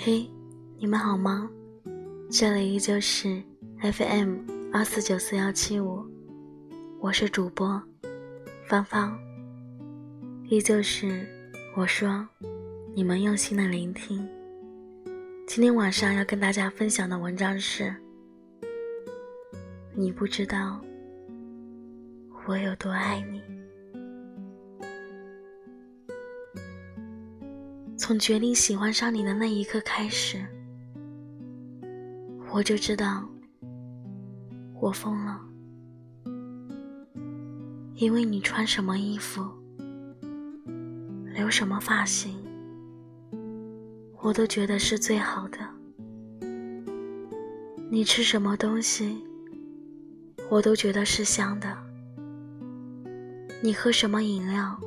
嘿，你们好吗？这里依旧是 FM 二四九四幺七五，我是主播芳芳。依旧是我说，你们用心的聆听。今天晚上要跟大家分享的文章是：你不知道我有多爱你。从决定喜欢上你的那一刻开始，我就知道我疯了。因为你穿什么衣服、留什么发型，我都觉得是最好的。你吃什么东西，我都觉得是香的。你喝什么饮料，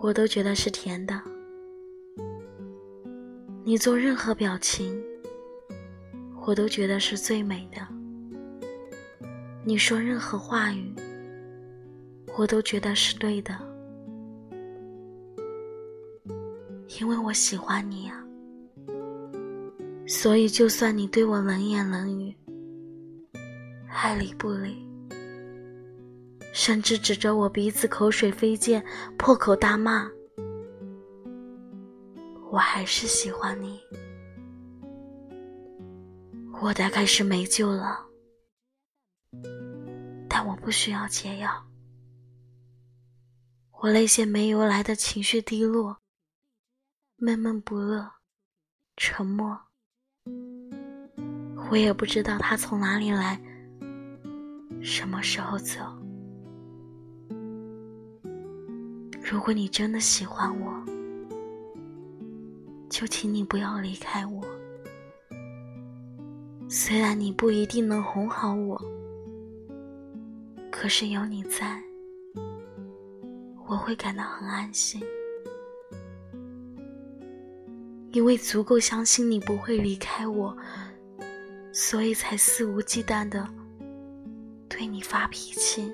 我都觉得是甜的。你做任何表情，我都觉得是最美的；你说任何话语，我都觉得是对的。因为我喜欢你啊，所以就算你对我冷言冷语、爱理不理，甚至指着我鼻子口水飞溅、破口大骂。我还是喜欢你，我大概是没救了，但我不需要解药。我那些没由来的情绪低落、闷闷不乐、沉默，我也不知道他从哪里来，什么时候走。如果你真的喜欢我，就请你不要离开我。虽然你不一定能哄好我，可是有你在，我会感到很安心，因为足够相信你不会离开我，所以才肆无忌惮的对你发脾气，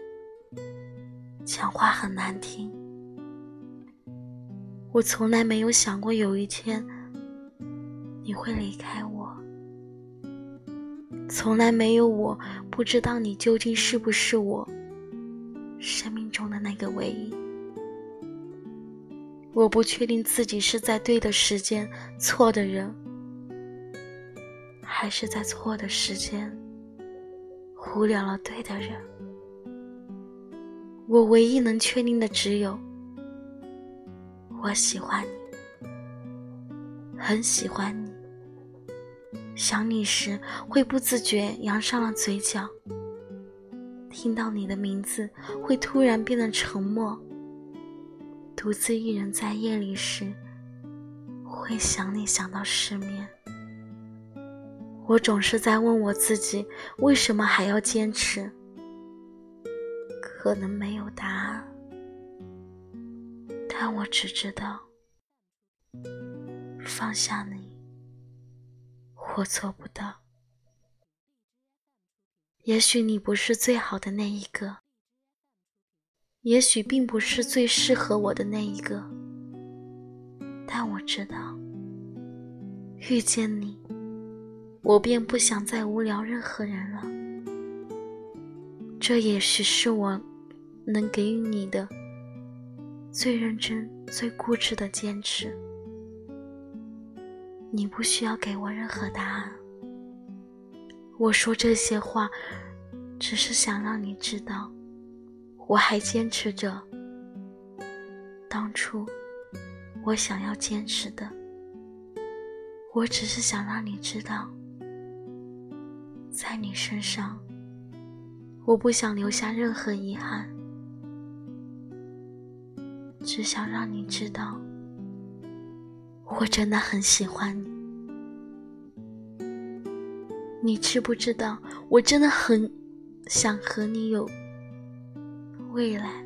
讲话很难听。我从来没有想过有一天你会离开我，从来没有我不知道你究竟是不是我生命中的那个唯一。我不确定自己是在对的时间错的人，还是在错的时间忽略了对的人。我唯一能确定的只有。我喜欢你，很喜欢你。想你时会不自觉扬上了嘴角，听到你的名字会突然变得沉默。独自一人在夜里时，会想你想到失眠。我总是在问我自己，为什么还要坚持？可能没有答案。但我只知道，放下你，我做不到。也许你不是最好的那一个，也许并不是最适合我的那一个，但我知道，遇见你，我便不想再无聊任何人了。这也许是我能给予你的。最认真、最固执的坚持，你不需要给我任何答案。我说这些话，只是想让你知道，我还坚持着当初我想要坚持的。我只是想让你知道，在你身上，我不想留下任何遗憾。只想让你知道，我真的很喜欢你。你知不知道，我真的很想和你有未来，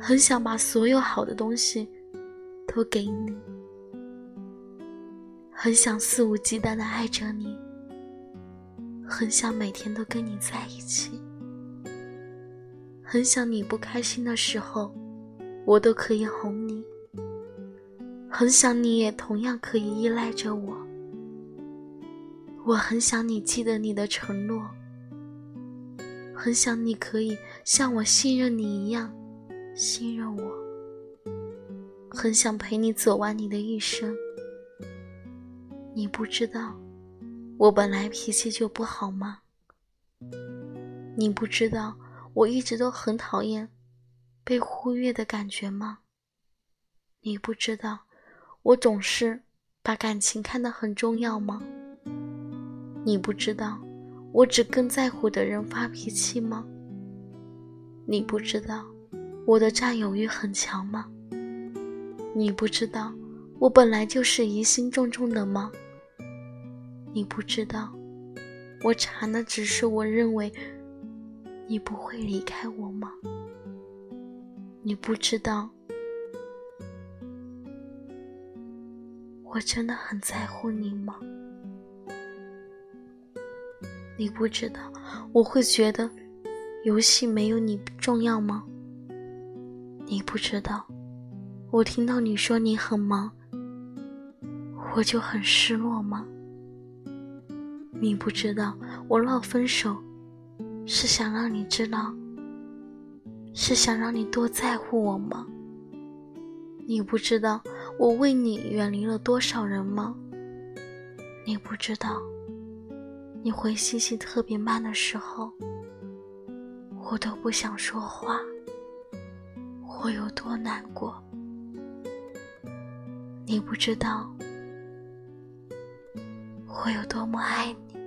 很想把所有好的东西都给你，很想肆无忌惮的爱着你，很想每天都跟你在一起。很想你不开心的时候，我都可以哄你；很想你也同样可以依赖着我。我很想你记得你的承诺，很想你可以像我信任你一样信任我，很想陪你走完你的一生。你不知道，我本来脾气就不好吗？你不知道，我一直都很讨厌被忽略的感觉吗？你不知道，我总是把感情看得很重要吗？你不知道，我只跟在乎的人发脾气吗？你不知道，我的占有欲很强吗？你不知道，我本来就是疑心重重的吗？你不知道，我查的只是我认为你不会离开我吗？你不知道。我真的很在乎你吗？你不知道我会觉得游戏没有你重要吗？你不知道我听到你说你很忙，我就很失落吗？你不知道我闹分手是想让你知道，是想让你多在乎我吗？你不知道。我为你远离了多少人吗？你不知道，你回信息特别慢的时候，我都不想说话，我有多难过。你不知道，我有多么爱你。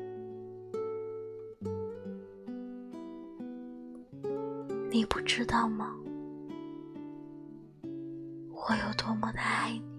你不知道吗？多么的爱你。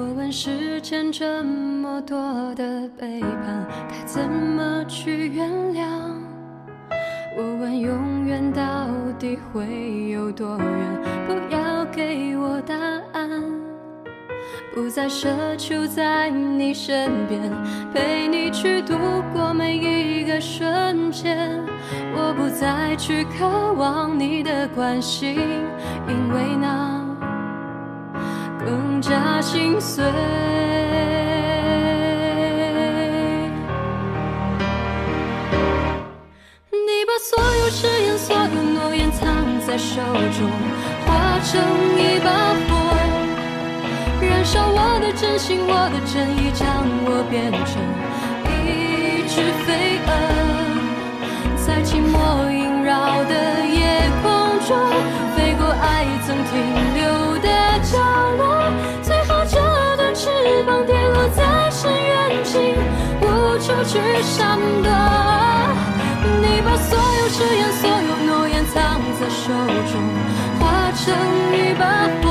我问世间这么多的背叛，该怎么去原谅？我问永远到底会有多远？不要给我答案。不再奢求在你身边，陪你去度过每一个瞬间。我不再去渴望你的关心，因为那。更加心碎。你把所有誓言、所有诺言藏在手中，化成一把火，燃烧我的真心、我的真意，将我变成去闪躲，你把所有誓言、所有诺言藏在手中，化成一把火，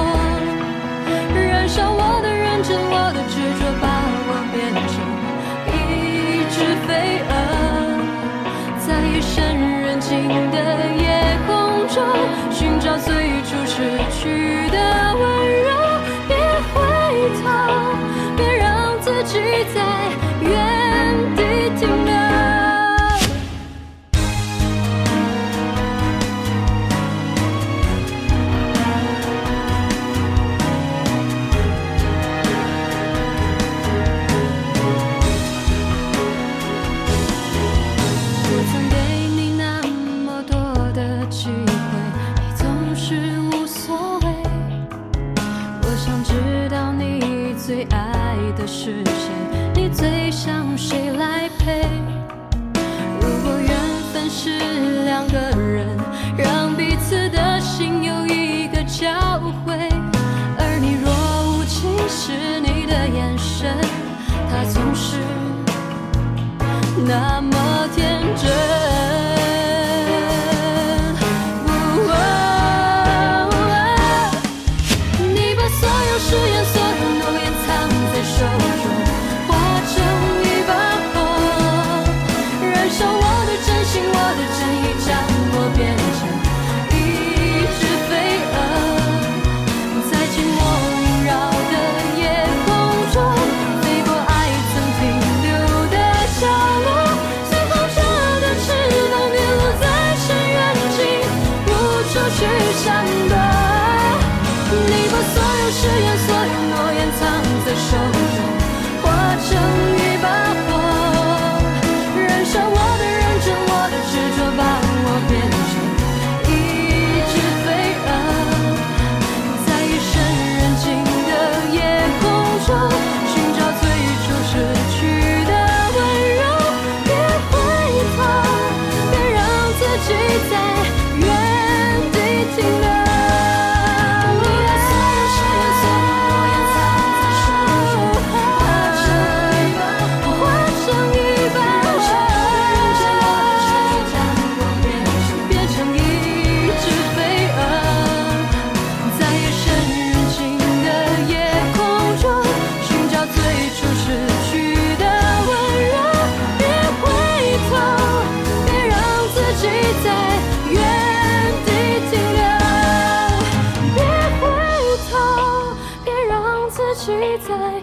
想知道你最爱的是谁，你最想谁来陪？如果缘分是两个人，让彼此的心有一个交汇，而你若无其事，你的眼神，它总是那么天真。在